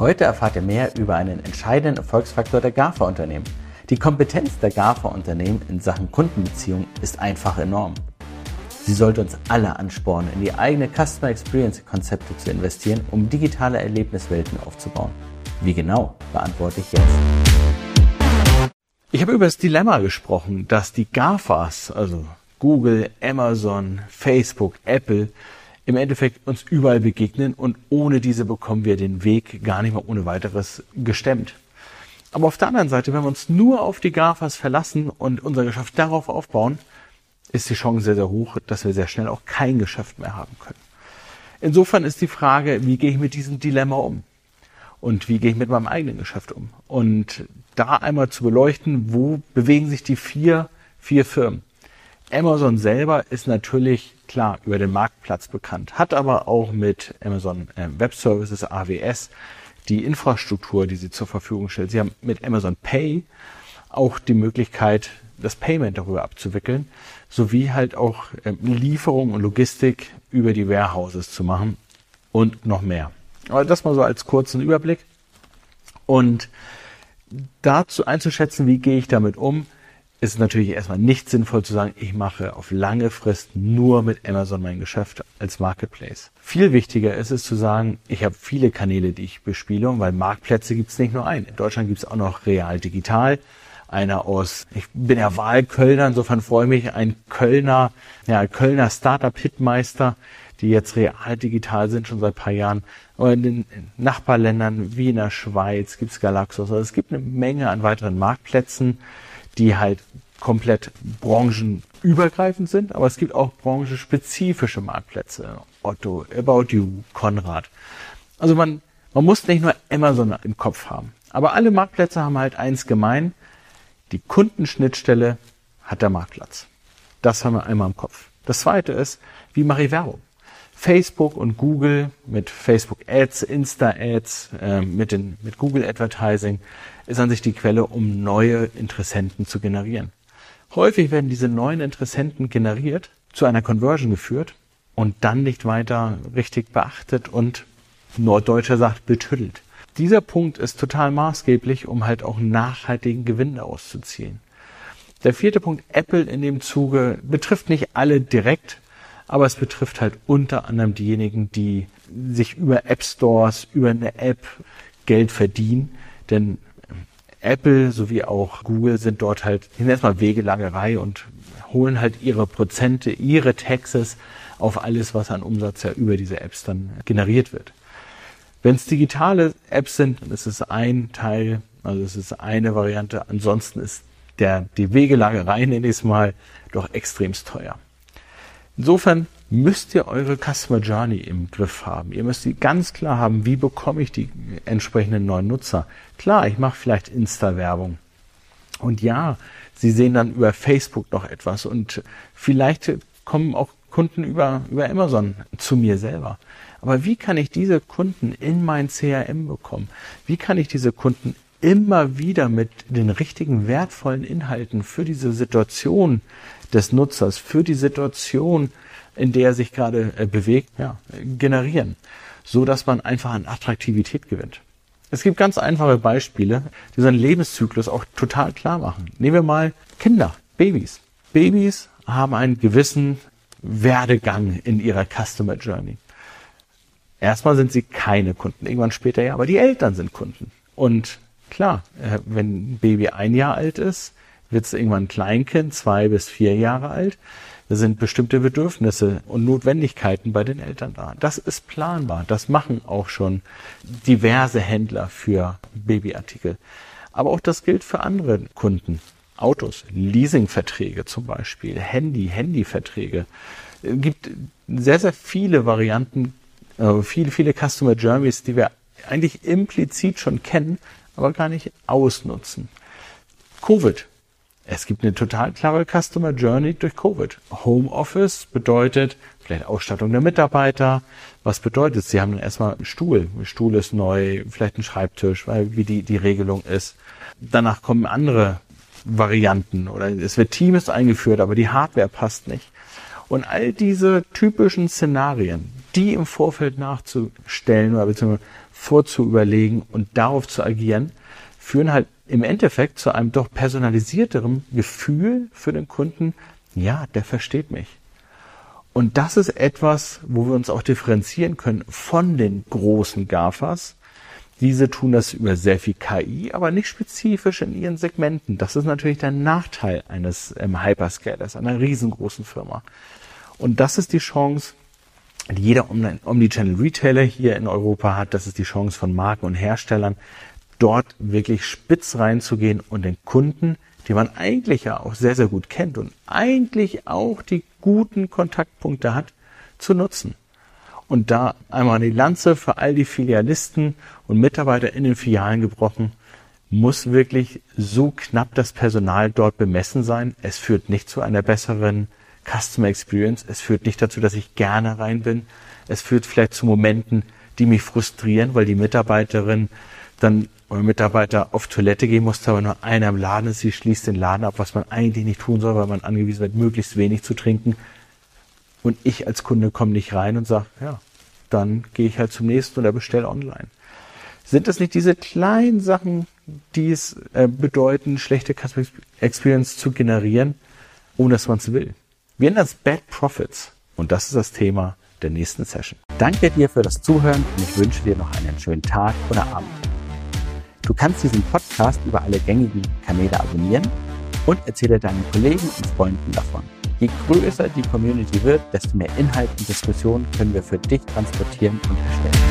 Heute erfahrt ihr mehr über einen entscheidenden Erfolgsfaktor der GAFA-Unternehmen. Die Kompetenz der GAFA-Unternehmen in Sachen Kundenbeziehung ist einfach enorm. Sie sollte uns alle anspornen, in die eigene Customer Experience Konzepte zu investieren, um digitale Erlebniswelten aufzubauen. Wie genau, beantworte ich jetzt. Ich habe über das Dilemma gesprochen, dass die GAFAs, also Google, Amazon, Facebook, Apple, im Endeffekt uns überall begegnen und ohne diese bekommen wir den Weg gar nicht mehr ohne weiteres gestemmt. Aber auf der anderen Seite, wenn wir uns nur auf die GAFAs verlassen und unser Geschäft darauf aufbauen, ist die Chance sehr, sehr hoch, dass wir sehr schnell auch kein Geschäft mehr haben können. Insofern ist die Frage, wie gehe ich mit diesem Dilemma um? Und wie gehe ich mit meinem eigenen Geschäft um? Und da einmal zu beleuchten, wo bewegen sich die vier, vier Firmen? Amazon selber ist natürlich klar über den Marktplatz bekannt, hat aber auch mit Amazon äh, Web Services, AWS, die Infrastruktur, die sie zur Verfügung stellt. Sie haben mit Amazon Pay auch die Möglichkeit, das Payment darüber abzuwickeln, sowie halt auch ähm, Lieferung und Logistik über die Warehouses zu machen und noch mehr. Aber das mal so als kurzen Überblick. Und dazu einzuschätzen, wie gehe ich damit um, ist natürlich erstmal nicht sinnvoll zu sagen, ich mache auf lange Frist nur mit Amazon mein Geschäft als Marketplace. Viel wichtiger ist es zu sagen, ich habe viele Kanäle, die ich bespiele, weil Marktplätze gibt es nicht nur einen. In Deutschland gibt es auch noch Real Digital einer aus, ich bin ja Wahlkölner, insofern freue ich mich, ein Kölner, ja, Kölner Startup-Hitmeister, die jetzt real digital sind, schon seit paar Jahren. Aber in den Nachbarländern wie in der Schweiz gibt's Galaxos. Also es gibt eine Menge an weiteren Marktplätzen, die halt komplett branchenübergreifend sind, aber es gibt auch branchenspezifische Marktplätze. Otto, About You, Konrad. Also man, man muss nicht nur Amazon im Kopf haben. Aber alle Marktplätze haben halt eins gemein. Die Kundenschnittstelle hat der Marktplatz. Das haben wir einmal im Kopf. Das zweite ist, wie mache ich Werbung? Facebook und Google mit Facebook Ads, Insta Ads, äh, mit, den, mit Google Advertising ist an sich die Quelle, um neue Interessenten zu generieren. Häufig werden diese neuen Interessenten generiert, zu einer Conversion geführt und dann nicht weiter richtig beachtet und Norddeutscher sagt betüttelt. Dieser Punkt ist total maßgeblich, um halt auch nachhaltigen Gewinn auszuziehen. Der vierte Punkt, Apple in dem Zuge, betrifft nicht alle direkt, aber es betrifft halt unter anderem diejenigen, die sich über App Stores, über eine App Geld verdienen. Denn Apple sowie auch Google sind dort halt erstmal Wegelagerei und holen halt ihre Prozente, ihre Taxes auf alles, was an Umsatz ja über diese Apps dann generiert wird. Wenn es digitale Apps sind, dann ist es ein Teil, also es ist eine Variante. Ansonsten ist der, die Wegelagerei, nenne ich es mal, doch extremst teuer. Insofern müsst ihr eure Customer Journey im Griff haben. Ihr müsst die ganz klar haben, wie bekomme ich die entsprechenden neuen Nutzer. Klar, ich mache vielleicht Insta-Werbung. Und ja, sie sehen dann über Facebook noch etwas und vielleicht kommen auch Kunden über, über Amazon zu mir selber. Aber wie kann ich diese Kunden in mein CRM bekommen? Wie kann ich diese Kunden immer wieder mit den richtigen wertvollen Inhalten für diese Situation des Nutzers, für die Situation, in der er sich gerade äh, bewegt, ja, generieren, so dass man einfach an Attraktivität gewinnt. Es gibt ganz einfache Beispiele, die seinen Lebenszyklus auch total klar machen. Nehmen wir mal Kinder, Babys. Babys haben einen gewissen Werdegang in ihrer Customer Journey. Erstmal sind sie keine Kunden, irgendwann später ja, aber die Eltern sind Kunden. Und klar, äh, wenn ein Baby ein Jahr alt ist, wird es irgendwann ein Kleinkind, zwei bis vier Jahre alt. Da sind bestimmte Bedürfnisse und Notwendigkeiten bei den Eltern da. Das ist planbar. Das machen auch schon diverse Händler für Babyartikel. Aber auch das gilt für andere Kunden. Autos, Leasingverträge zum Beispiel, Handy, Handyverträge. Es gibt sehr, sehr viele Varianten, äh, viele, viele Customer Journeys, die wir eigentlich implizit schon kennen, aber gar nicht ausnutzen. Covid. Es gibt eine total klare Customer Journey durch Covid. Homeoffice bedeutet vielleicht Ausstattung der Mitarbeiter. Was bedeutet? Sie haben dann erstmal einen Stuhl. Ein Stuhl ist neu, vielleicht ein Schreibtisch, weil wie die, die Regelung ist. Danach kommen andere Varianten oder es wird Teams eingeführt, aber die Hardware passt nicht. Und all diese typischen Szenarien, die im Vorfeld nachzustellen oder beziehungsweise vorzuüberlegen und darauf zu agieren, führen halt im Endeffekt zu einem doch personalisierteren Gefühl für den Kunden, ja, der versteht mich. Und das ist etwas, wo wir uns auch differenzieren können von den großen GAFAs. Diese tun das über sehr viel KI, aber nicht spezifisch in ihren Segmenten. Das ist natürlich der Nachteil eines ähm, Hyperscalers, einer riesengroßen Firma. Und das ist die Chance, die jeder Omnichannel-Retailer hier in Europa hat. Das ist die Chance von Marken und Herstellern, dort wirklich spitz reinzugehen und den Kunden, die man eigentlich ja auch sehr, sehr gut kennt und eigentlich auch die guten Kontaktpunkte hat, zu nutzen. Und da einmal die Lanze für all die Filialisten und Mitarbeiter in den Filialen gebrochen, muss wirklich so knapp das Personal dort bemessen sein. Es führt nicht zu einer besseren Customer Experience. Es führt nicht dazu, dass ich gerne rein bin. Es führt vielleicht zu Momenten, die mich frustrieren, weil die Mitarbeiterin dann oder Mitarbeiter auf Toilette gehen musste, aber nur einer im Laden ist, sie schließt den Laden ab, was man eigentlich nicht tun soll, weil man angewiesen wird, möglichst wenig zu trinken. Und ich als Kunde komme nicht rein und sage, ja, dann gehe ich halt zum nächsten oder bestelle online. Sind das nicht diese kleinen Sachen, die es äh, bedeuten, schlechte Customer Experience zu generieren, ohne dass man es will? Wir nennen das Bad Profits. Und das ist das Thema der nächsten Session. Danke dir für das Zuhören und ich wünsche dir noch einen schönen Tag oder Abend. Du kannst diesen Podcast über alle gängigen Kanäle abonnieren und erzähle deinen Kollegen und Freunden davon. Je größer die Community wird, desto mehr Inhalt und Diskussion können wir für dich transportieren und erstellen.